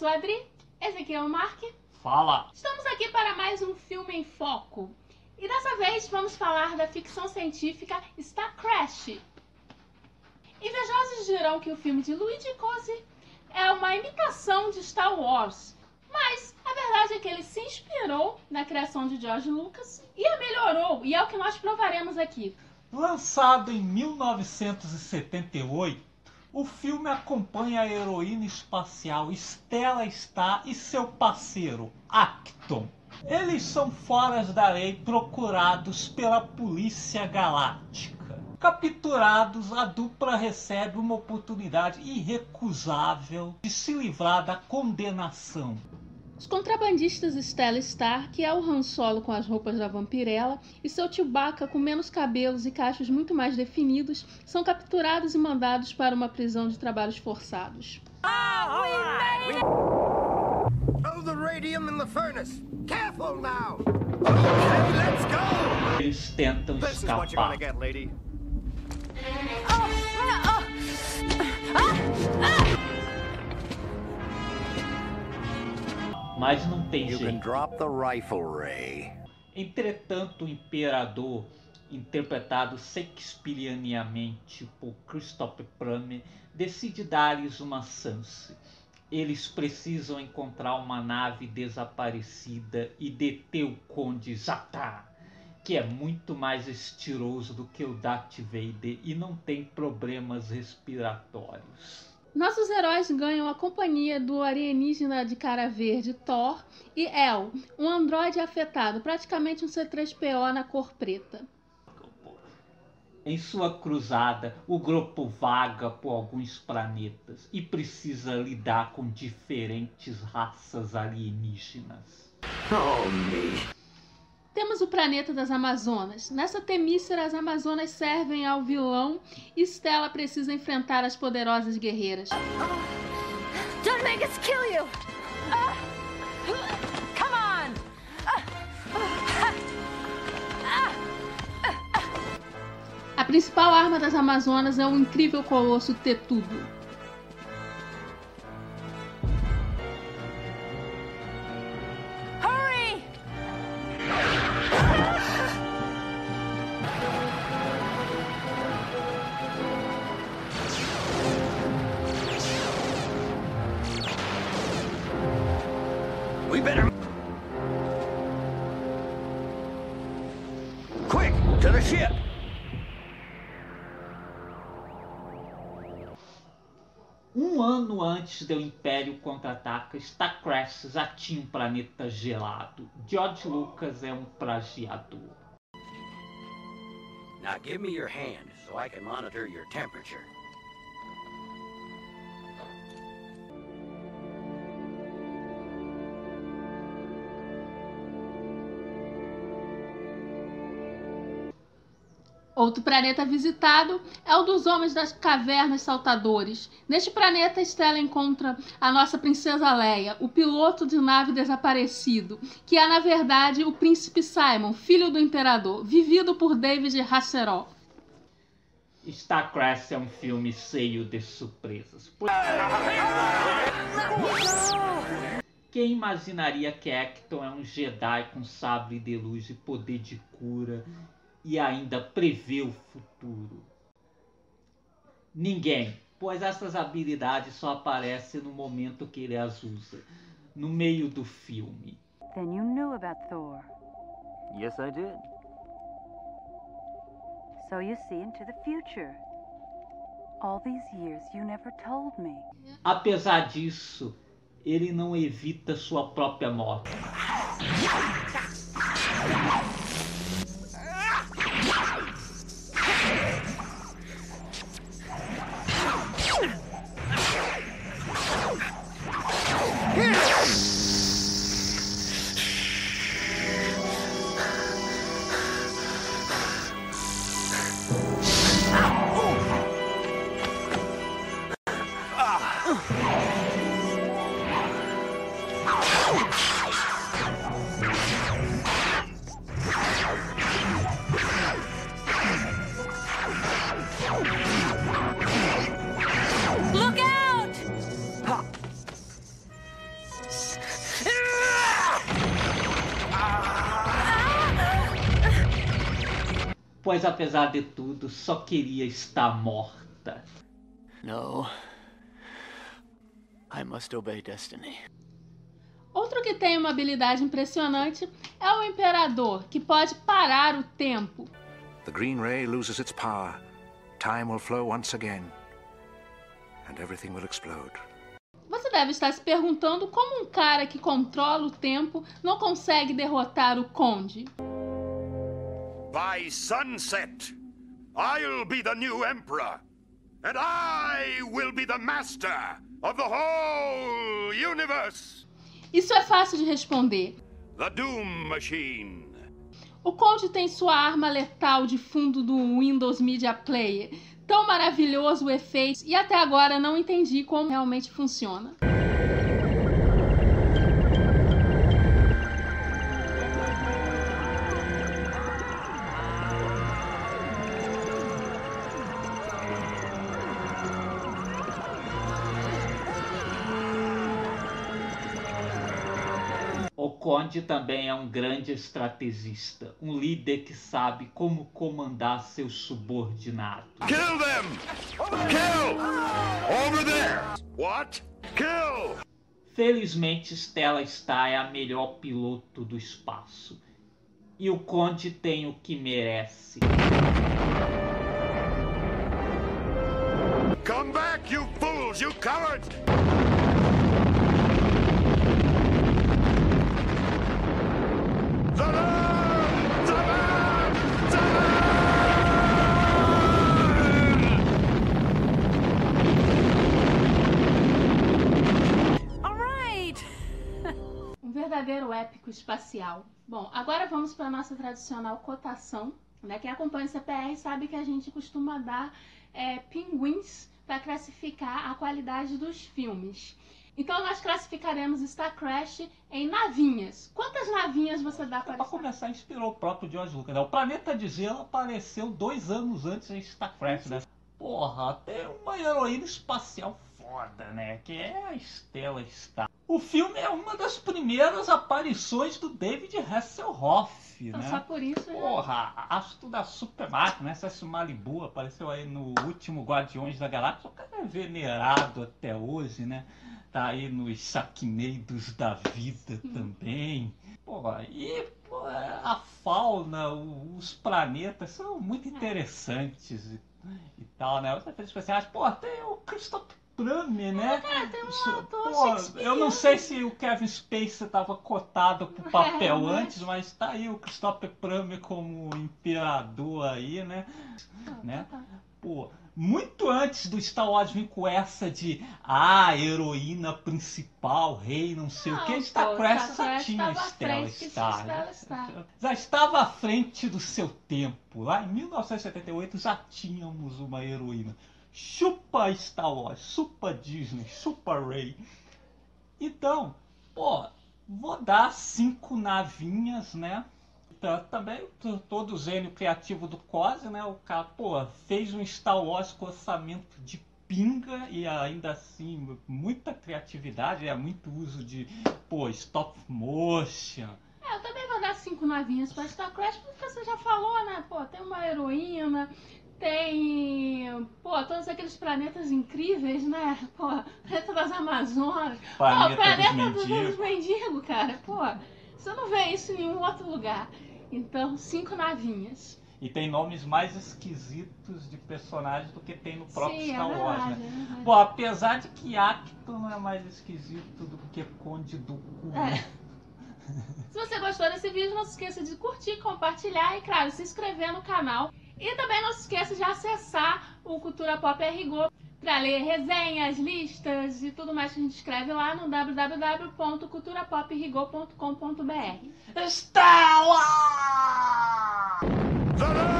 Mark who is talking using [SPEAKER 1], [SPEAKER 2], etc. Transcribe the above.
[SPEAKER 1] sou a Adri, esse aqui é o Mark.
[SPEAKER 2] Fala!
[SPEAKER 1] Estamos aqui para mais um filme em foco. E dessa vez vamos falar da ficção científica Star Crash. Invejosos dirão que o filme de Luigi Cosi é uma imitação de Star Wars, mas a verdade é que ele se inspirou na criação de George Lucas e a melhorou, e é o que nós provaremos aqui.
[SPEAKER 2] Lançado em 1978, o filme acompanha a heroína espacial Stella Star e seu parceiro, Acton. Eles são fora da lei procurados pela Polícia Galáctica. Capturados, a dupla recebe uma oportunidade irrecusável de se livrar da condenação.
[SPEAKER 1] Os contrabandistas Stella Star, que é o Han Solo com as roupas da vampirella, e seu Chewbacca com menos cabelos e cachos muito mais definidos, são capturados e mandados para uma prisão de trabalhos forçados.
[SPEAKER 3] Oh, the radium in the furnace. Careful now.
[SPEAKER 2] Mas não tem jeito. Entretanto, o imperador, interpretado shakespearianamente por Christopher Plummer, decide dar-lhes uma chance. Eles precisam encontrar uma nave desaparecida e deter o Conde Zatar, que é muito mais estiloso do que o Darth Vader e não tem problemas respiratórios.
[SPEAKER 1] Nossos heróis ganham a companhia do alienígena de cara verde Thor e El, um androide afetado, praticamente um C3PO na cor preta.
[SPEAKER 2] Em sua cruzada, o grupo vaga por alguns planetas e precisa lidar com diferentes raças alienígenas.
[SPEAKER 3] Oh, me.
[SPEAKER 1] Temos o planeta das Amazonas. Nessa temícera, as Amazonas servem ao vilão e Stella precisa enfrentar as poderosas guerreiras.
[SPEAKER 4] Don't make us kill you! Come on!
[SPEAKER 1] A principal arma das Amazonas é o incrível colosso Tetudo.
[SPEAKER 2] Um ano antes do Império contra-ataca, Star já tinha um planeta gelado. George Lucas é um plagiador.
[SPEAKER 3] Now give me your hand so I can monitor your temperature.
[SPEAKER 1] Outro planeta visitado é o dos Homens das Cavernas Saltadores. Neste planeta, Stella encontra a nossa princesa Leia, o piloto de nave desaparecido, que é na verdade o príncipe Simon, filho do imperador, vivido por David Hasselhoff.
[SPEAKER 2] Star Crash é um filme cheio de surpresas. Quem imaginaria que Acton é um Jedi com sabre de luz e poder de cura e ainda prevê o futuro? Ninguém, pois essas habilidades só aparecem no momento que ele as usa, no meio do filme.
[SPEAKER 5] Then you knew about Thor.
[SPEAKER 6] Yes, I did.
[SPEAKER 5] So you see into the future. All these years you never told me.
[SPEAKER 2] Apesar disso, ele não evita sua própria morte. pois apesar de tudo, só queria estar morta.
[SPEAKER 6] Não. I must obey destiny.
[SPEAKER 1] Outro que tem uma habilidade impressionante é o Imperador, que pode parar o tempo.
[SPEAKER 7] The green ray loses its power. Time will flow once again. And everything will explode.
[SPEAKER 1] Você deve estar se perguntando como um cara que controla o tempo não consegue derrotar o Conde.
[SPEAKER 3] By sunset, I'll be the new emperor. And I will be the master of the whole universe.
[SPEAKER 1] Isso é fácil de responder.
[SPEAKER 3] The Doom Machine.
[SPEAKER 1] O Conde tem sua arma letal de fundo do Windows Media Player. Tão maravilhoso o efeito e até agora não entendi como realmente funciona.
[SPEAKER 2] O Conde também é um grande estrategista, um líder que sabe como comandar seus subordinados.
[SPEAKER 3] Kill them! Kill! Over there! What? Kill!
[SPEAKER 2] Felizmente, Stella Star é a melhor piloto do espaço. E o Conde tem o que merece.
[SPEAKER 3] Come back, you fools, you cowards!
[SPEAKER 1] Verdadeiro épico espacial. Bom, agora vamos para a nossa tradicional cotação. Né? Quem acompanha o CPR sabe que a gente costuma dar é, pinguins para classificar a qualidade dos filmes. Então nós classificaremos Star Crash em navinhas. Quantas navinhas você dá para
[SPEAKER 2] Para começar, inspirou o próprio George Lucas. Né? O Planeta de Gelo apareceu dois anos antes de Star Crash, né? Porra, tem uma heroína espacial foda, né? Que é a Stella Star. O filme é uma das primeiras aparições do David Hasselhoff,
[SPEAKER 1] Então,
[SPEAKER 2] né?
[SPEAKER 1] Só por isso já...
[SPEAKER 2] Porra, astro da Super Máquina, né? César Malibu apareceu aí no último Guardiões da Galáxia. O cara é venerado até hoje, né? Tá aí nos Saquineiros da Vida também. Porra, e a fauna, os planetas são muito interessantes e, tal, né? Os efeitos especiais, pô, tem o Christopher Plummer, né?
[SPEAKER 1] É, tem um ator
[SPEAKER 2] pô, eu não sei se o Kevin Spacey estava cotado pro papel
[SPEAKER 1] É,
[SPEAKER 2] antes, mas tá aí o Christopher Plummer como imperador aí, né? né? Pô, muito antes do Star Wars vir com essa de ah, heroína principal, rei, não sei o
[SPEAKER 1] Não,
[SPEAKER 2] que, Star
[SPEAKER 1] pô,
[SPEAKER 2] Crash
[SPEAKER 1] Star
[SPEAKER 2] já
[SPEAKER 1] Crash
[SPEAKER 2] tinha Stella
[SPEAKER 1] que
[SPEAKER 2] Star. Né?
[SPEAKER 1] Star.
[SPEAKER 2] Já estava à frente do seu tempo. Lá em 1978 já tínhamos uma heroína. Chupa Star Wars, chupa Disney, chupa Ray. Então, pô, vou dar cinco navinhas, né? Tá- Também todo o gênio criativo do Cose, né? O cara, pô, fez um Star Wars com orçamento de pinga e ainda assim muita criatividade, é muito uso de, pô, stop motion.
[SPEAKER 1] É, eu também vou dar cinco navinhas para Star Crash, porque você já falou, né? Pô, tem uma heroína, tem. Pô, todos aqueles planetas incríveis, né? Pô, planeta das Amazonas. Pô,
[SPEAKER 2] Planeta
[SPEAKER 1] o planeta dos
[SPEAKER 2] mendigos.
[SPEAKER 1] dos mendigos, cara. Pô, você não vê isso em nenhum outro lugar. Então, cinco navinhas.
[SPEAKER 2] E tem nomes mais esquisitos de personagens do que tem no próprio
[SPEAKER 1] Sim,
[SPEAKER 2] Star
[SPEAKER 1] é
[SPEAKER 2] Wars,
[SPEAKER 1] verdade,
[SPEAKER 2] né?
[SPEAKER 1] é verdade.
[SPEAKER 2] Pô, apesar de que Acton é mais esquisito do que Conde do Cu.
[SPEAKER 1] É.
[SPEAKER 2] né?
[SPEAKER 1] Se você gostou desse vídeo, não se esqueça de curtir, compartilhar e, claro, se inscrever no canal. E também não se esqueça de acessar o Cultura Pop RGO para ler resenhas, listas e tudo mais que a gente escreve lá no www.culturapoprigo.com.br.
[SPEAKER 2] Stella!
[SPEAKER 3] Zaran!